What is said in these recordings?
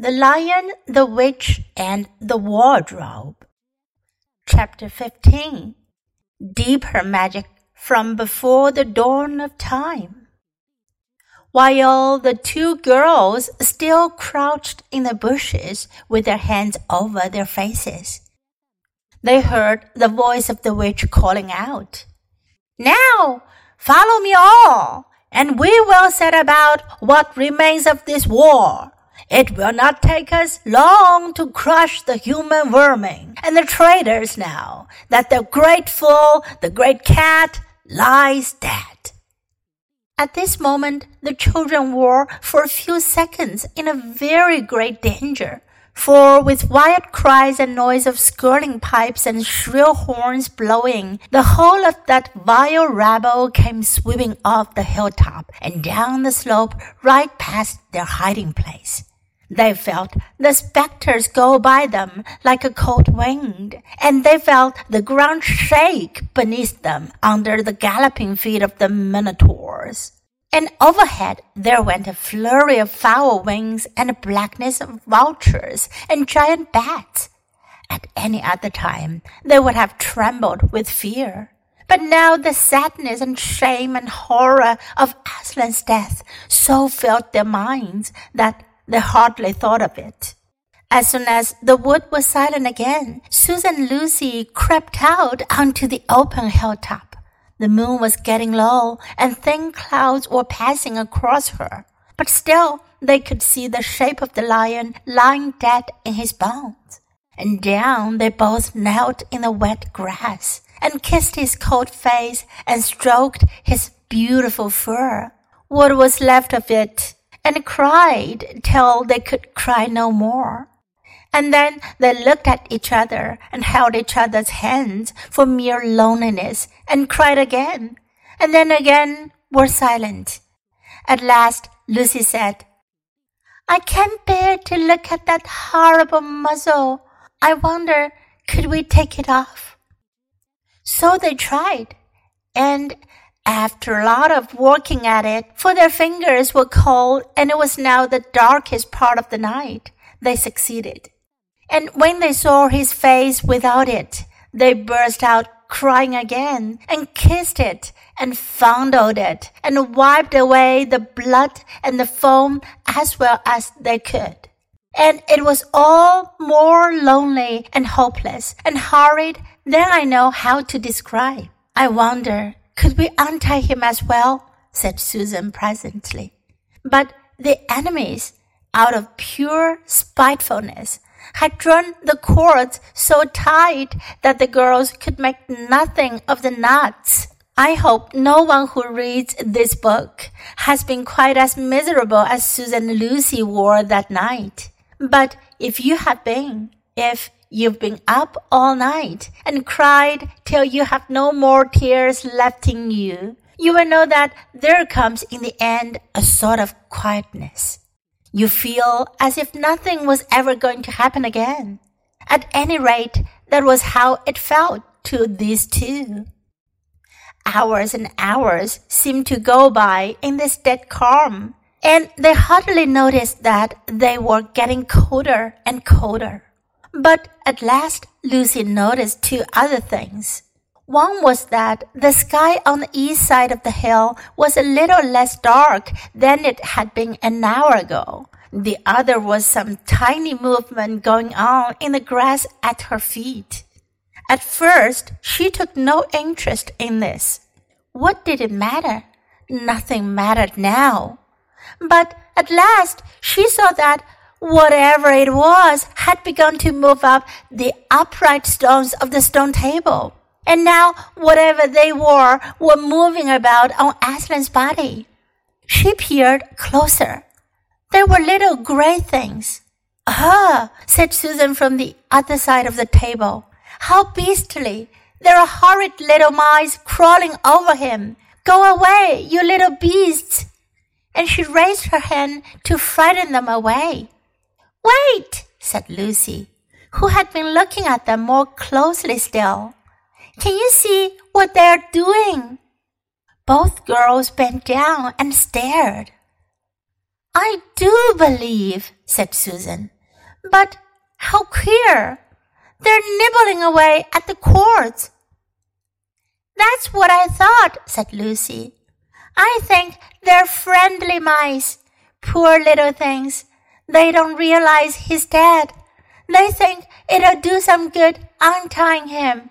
The Lion, the Witch, and the Wardrobe. Chapter 15 Deeper Magic from Before the Dawn of Time. While the two girls still crouched in the bushes with their hands over their faces, they heard the voice of the witch calling out, Now, follow me all, and we will set about what remains of this war. It will not take us long to crush the human vermin and the traitors now that the great fool, the great cat, lies dead. At this moment, the children were for a few seconds in a very great danger, for with wild cries and noise of skirling pipes and shrill horns blowing, the whole of that vile rabble came sweeping off the hilltop and down the slope right past their hiding place. They felt the spectres go by them like a cold wind, and they felt the ground shake beneath them under the galloping feet of the minotaurs. And overhead there went a flurry of foul wings and a blackness of vultures and giant bats. At any other time they would have trembled with fear. But now the sadness and shame and horror of Aslan's death so filled their minds that they hardly thought of it. As soon as the wood was silent again, Susan and Lucy crept out onto the open hilltop. The moon was getting low, and thin clouds were passing across her. But still, they could see the shape of the lion lying dead in his bones. And down they both knelt in the wet grass, and kissed his cold face, and stroked his beautiful fur. What was left of it and cried till they could cry no more. And then they looked at each other and held each other's hands for mere loneliness and cried again, and then again were silent. At last Lucy said, I can't bear to look at that horrible muzzle. I wonder, could we take it off? So they tried, and after a lot of working at it, for their fingers were cold and it was now the darkest part of the night, they succeeded. And when they saw his face without it, they burst out crying again and kissed it and fondled it and wiped away the blood and the foam as well as they could. And it was all more lonely and hopeless and horrid than I know how to describe. I wonder could we untie him as well? said Susan presently. But the enemies, out of pure spitefulness, had drawn the cords so tight that the girls could make nothing of the knots. I hope no one who reads this book has been quite as miserable as Susan and Lucy were that night. But if you have been, if You've been up all night and cried till you have no more tears left in you. You will know that there comes in the end a sort of quietness. You feel as if nothing was ever going to happen again. At any rate, that was how it felt to these two. Hours and hours seemed to go by in this dead calm, and they hardly noticed that they were getting colder and colder. But at last Lucy noticed two other things. One was that the sky on the east side of the hill was a little less dark than it had been an hour ago. The other was some tiny movement going on in the grass at her feet. At first, she took no interest in this. What did it matter? Nothing mattered now. But at last, she saw that whatever it was had begun to move up the upright stones of the stone table. And now whatever they were were moving about on Aslan's body. She peered closer. They were little gray things. Ah, said Susan from the other side of the table. How beastly! There are horrid little mice crawling over him. Go away, you little beasts! And she raised her hand to frighten them away. Wait, said Lucy, who had been looking at them more closely still. Can you see what they are doing? Both girls bent down and stared. I do believe, said Susan. But how queer! They're nibbling away at the cords. That's what I thought, said Lucy. I think they're friendly mice. Poor little things. They don't realize he's dead. They think it'll do some good untying him.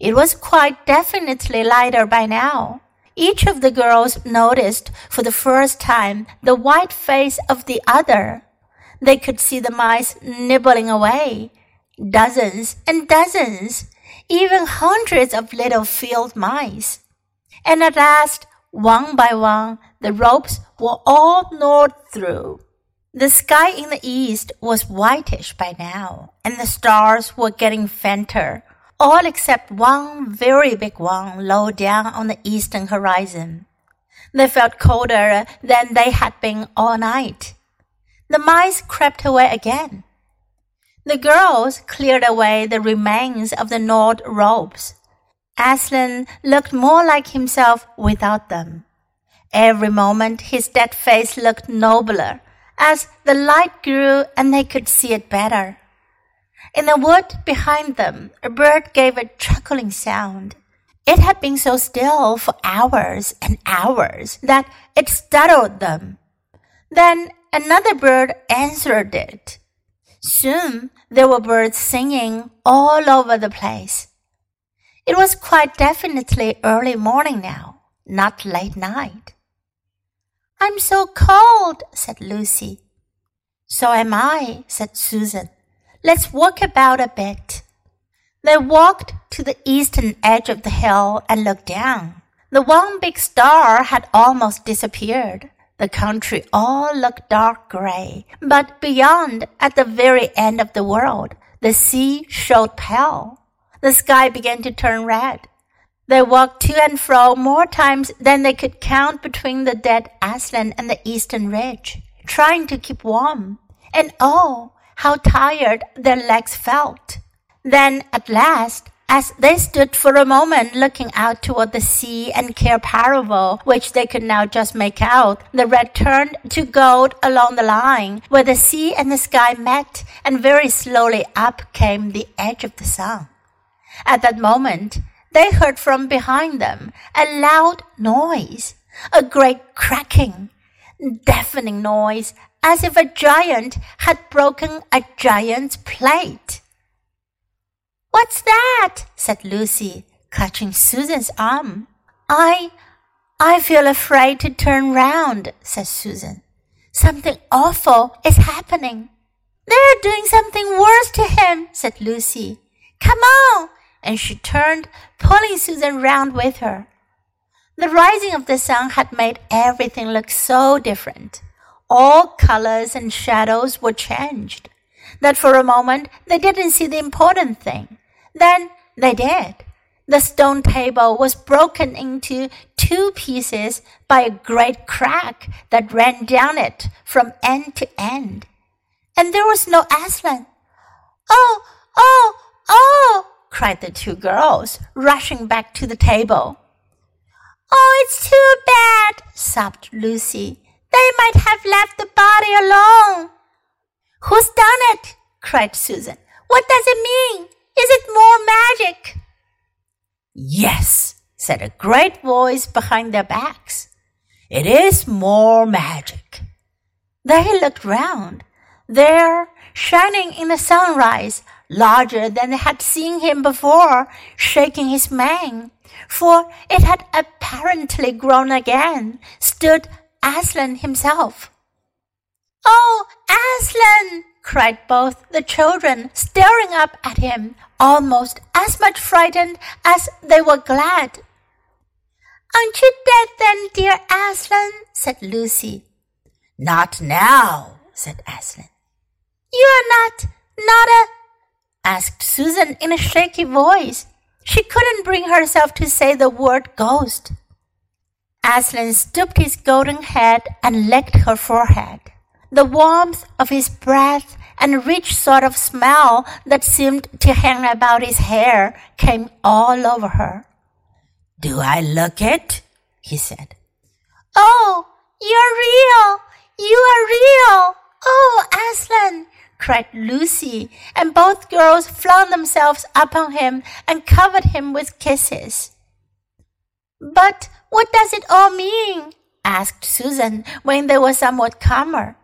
It was quite definitely lighter by now. Each of the girls noticed for the first time the white face of the other. They could see the mice nibbling away. Dozens and dozens, even hundreds of little field mice. And at last, one by one, the ropes were all gnawed through. The sky in the east was whitish by now, and the stars were getting fainter all except one very big one low down on the eastern horizon. They felt colder than they had been all night. The mice crept away again. The girls cleared away the remains of the gnawed ropes. Aslan looked more like himself without them. Every moment his dead face looked nobler as the light grew and they could see it better. In the wood behind them, a bird gave a chuckling sound. It had been so still for hours and hours that it startled them. Then another bird answered it. Soon there were birds singing all over the place. It was quite definitely early morning now, not late night. I'm so cold, said Lucy. So am I, said Susan. Let's walk about a bit. They walked to the eastern edge of the hill and looked down. The one big star had almost disappeared. The country all looked dark gray, but beyond, at the very end of the world, the sea showed pale. The sky began to turn red. They walked to and fro more times than they could count between the dead Aslan and the eastern ridge, trying to keep warm. And oh, how tired their legs felt. Then at last, as they stood for a moment looking out toward the sea and Paravel, which they could now just make out, the red turned to gold along the line where the sea and the sky met, and very slowly up came the edge of the sun. At that moment, they heard from behind them a loud noise, a great cracking, deafening noise as if a giant had broken a giant's plate. What's that? said Lucy, clutching Susan's arm. I, I feel afraid to turn round, said Susan. Something awful is happening. They're doing something worse to him, said Lucy. Come on! And she turned, pulling Susan round with her. The rising of the sun had made everything look so different all colors and shadows were changed. That for a moment they didn't see the important thing. Then they did. The stone table was broken into two pieces by a great crack that ran down it from end to end. And there was no Aslan. Oh, oh, oh, cried the two girls, rushing back to the table. Oh, it's too bad, sobbed Lucy. They might have left the body alone. Who's done it? cried Susan. What does it mean? Is it more magic? Yes, said a great voice behind their backs. It is more magic. They looked round. There, shining in the sunrise, larger than they had seen him before, shaking his mane, for it had apparently grown again, stood Aslan himself. Oh, Aslan! cried both the children, staring up at him, almost as much frightened as they were glad. Aren't you dead then, dear Aslan? said Lucy. Not now, said Aslan. You are not, not a, asked Susan in a shaky voice. She couldn't bring herself to say the word ghost. Aslan stooped his golden head and licked her forehead. The warmth of his breath and a rich sort of smell that seemed to hang about his hair came all over her. Do I look it? he said. Oh, you're real! You are real! Oh, Aslan! Cried Lucy, and both girls flung themselves upon him and covered him with kisses. But what does it all mean? asked Susan when they were somewhat calmer.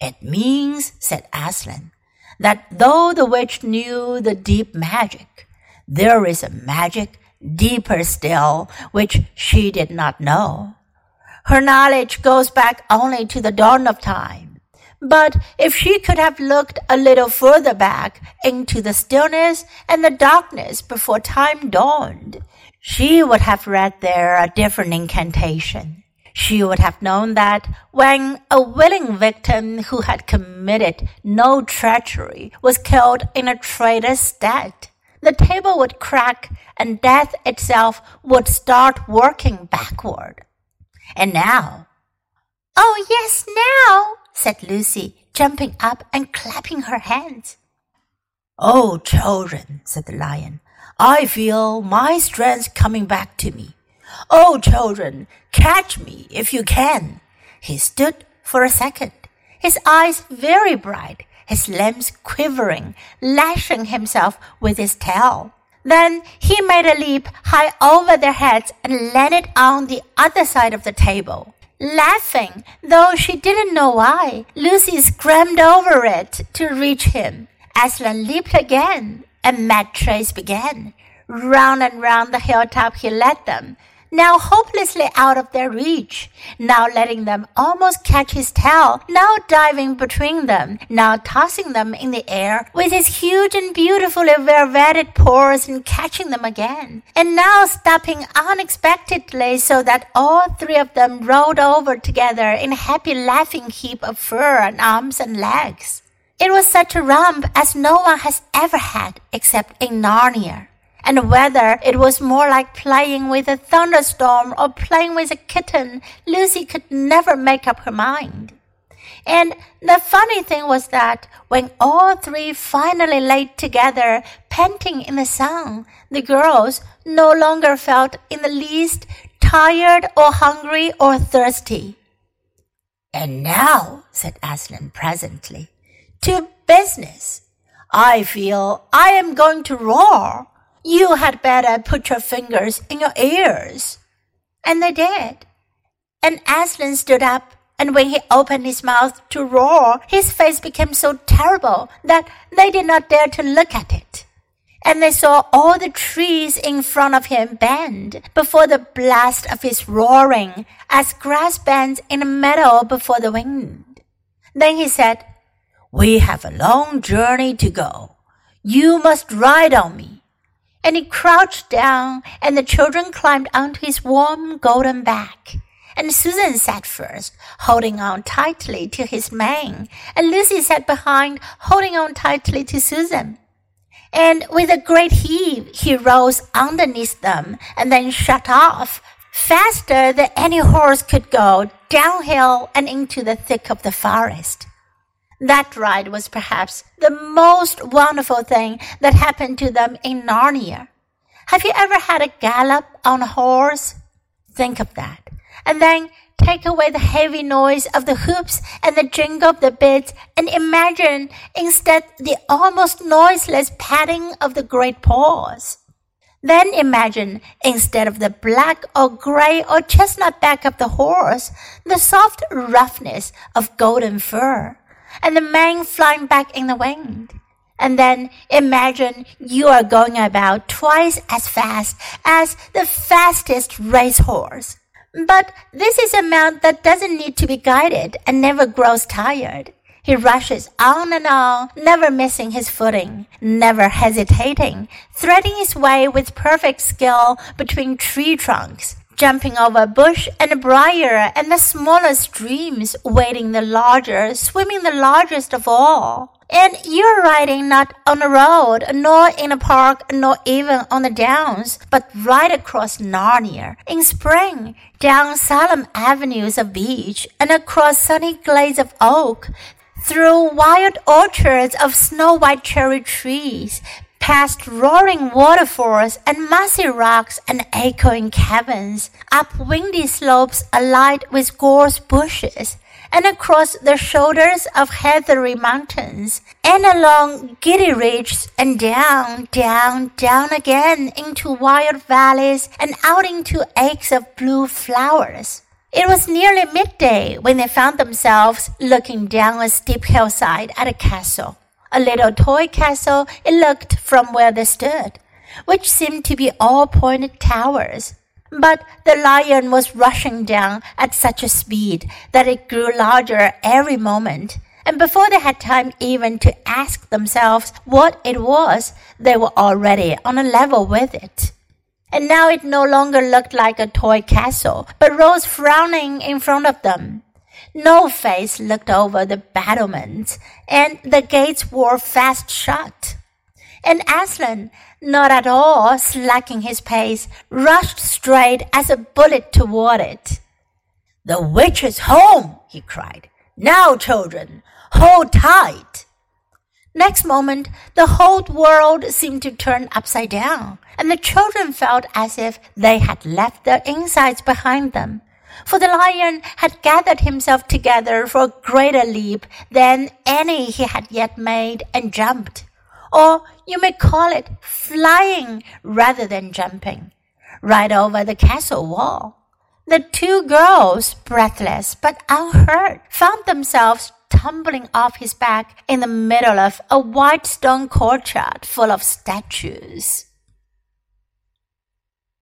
It means, said Aslan, that though the witch knew the deep magic, there is a magic deeper still which she did not know. Her knowledge goes back only to the dawn of time. But if she could have looked a little further back into the stillness and the darkness before time dawned, she would have read there a different incantation. She would have known that when a willing victim who had committed no treachery was killed in a traitor's stead, the table would crack and death itself would start working backward. And now, Oh, yes, now, said Lucy, jumping up and clapping her hands. Oh, children, said the lion, I feel my strength coming back to me. Oh, children, catch me if you can. He stood for a second, his eyes very bright, his limbs quivering, lashing himself with his tail. Then he made a leap high over their heads and landed on the other side of the table. Laughing, though she didn't know why, Lucy scrambled over it to reach him. Aslan leaped again, and mad chase began. Round and round the hilltop he led them, now hopelessly out of their reach, now letting them almost catch his tail, now diving between them, now tossing them in the air with his huge and beautifully velveted paws and catching them again, and now stopping unexpectedly so that all three of them rolled over together in a happy laughing heap of fur and arms and legs. It was such a romp as no one has ever had except in Narnia and whether it was more like playing with a thunderstorm or playing with a kitten, Lucy could never make up her mind. And the funny thing was that when all three finally lay together, panting in the sun, the girls no longer felt in the least tired or hungry or thirsty. And now, said Aslan presently, to business. I feel I am going to roar. You had better put your fingers in your ears. And they did. And Aslan stood up, and when he opened his mouth to roar, his face became so terrible that they did not dare to look at it. And they saw all the trees in front of him bend before the blast of his roaring, as grass bends in a meadow before the wind. Then he said, We have a long journey to go. You must ride on me and he crouched down, and the children climbed onto his warm golden back. And Susan sat first, holding on tightly to his mane, and Lucy sat behind, holding on tightly to Susan. And with a great heave, he rose underneath them and then shot off, faster than any horse could go, downhill and into the thick of the forest. That ride was perhaps the most wonderful thing that happened to them in Narnia. Have you ever had a gallop on a horse? Think of that. And then take away the heavy noise of the hoops and the jingle of the bits and imagine instead the almost noiseless padding of the great paws. Then imagine, instead of the black or gray or chestnut back of the horse, the soft roughness of golden fur and the mane flying back in the wind. And then imagine you are going about twice as fast as the fastest racehorse. But this is a mount that doesn't need to be guided and never grows tired. He rushes on and on, never missing his footing, never hesitating, threading his way with perfect skill between tree trunks, jumping over bush and a briar and the smaller streams, wading the larger, swimming the largest of all. And you're riding not on a road, nor in a park, nor even on the downs, but right across Narnia in spring, down solemn avenues of beech and across sunny glades of oak, through wild orchards of snow white cherry trees, past roaring waterfalls and mossy rocks and echoing caverns, up windy slopes alight with gorse bushes, and across the shoulders of heathery mountains, and along giddy ridges, and down, down, down again into wild valleys, and out into acres of blue flowers. It was nearly midday when they found themselves looking down a steep hillside at a castle. A little toy castle it looked from where they stood, which seemed to be all pointed towers. But the lion was rushing down at such a speed that it grew larger every moment. And before they had time even to ask themselves what it was, they were already on a level with it. And now it no longer looked like a toy castle, but rose frowning in front of them. No face looked over the battlements, and the gates were fast shut. And Aslan, not at all slacking his pace, rushed straight as a bullet toward it. The witch is home, he cried. Now, children, hold tight. Next moment, the whole world seemed to turn upside down, and the children felt as if they had left their insides behind them. For the lion had gathered himself together for a greater leap than any he had yet made and jumped or you may call it flying rather than jumping, right over the castle wall. The two girls, breathless but unhurt, found themselves tumbling off his back in the middle of a white stone courtyard full of statues.